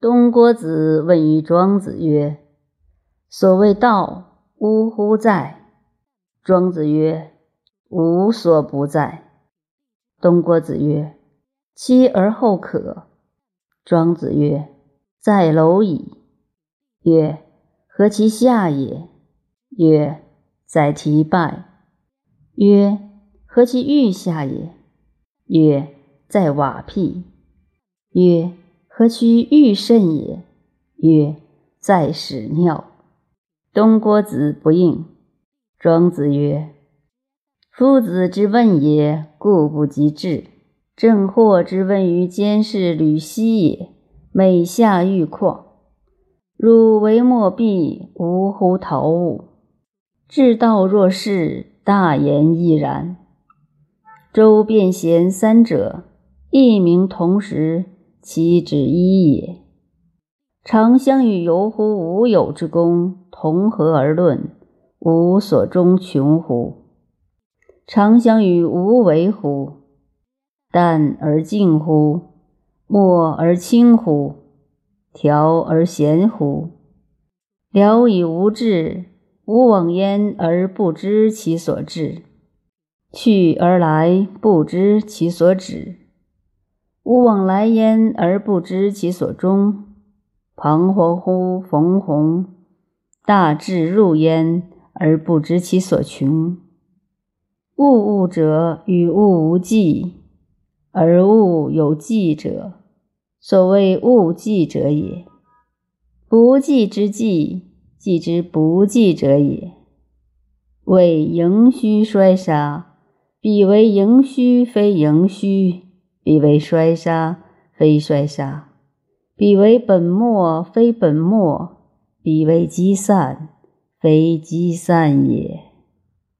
东郭子问于庄子曰：“所谓道，呜呼在？”庄子曰：“无所不在。”东郭子曰：“妻而后可。”庄子曰：“在蝼蚁。”曰：“何其下也？”曰：“在提拜。”曰：“何其欲下也？”曰：“在瓦辟。”曰：何须欲甚也？曰：在屎尿。东郭子不应。庄子曰：夫子之问也，故不及至。正惑之问于监视吕奚也，每下欲旷。汝为莫必无乎陶物？至道若是，大言亦然。周辩贤三者，一名同时。其之一也。常相与游乎无有之功，同何而论，无所终穷乎？常相与无为乎？淡而静乎？默而清乎？调而闲乎？聊以无志，无往焉而不知其所至，去而来不知其所止。吾往来焉而不知其所终，彷徨乎逢鸿；大智入焉而不知其所穷。物物者与物无迹，而物有迹者，所谓物迹者也。不迹之迹，迹之不迹者也。谓盈虚衰杀，彼为盈虚，非盈虚。彼为衰杀，非衰杀；彼为本末，非本末；彼为积散，非积散也。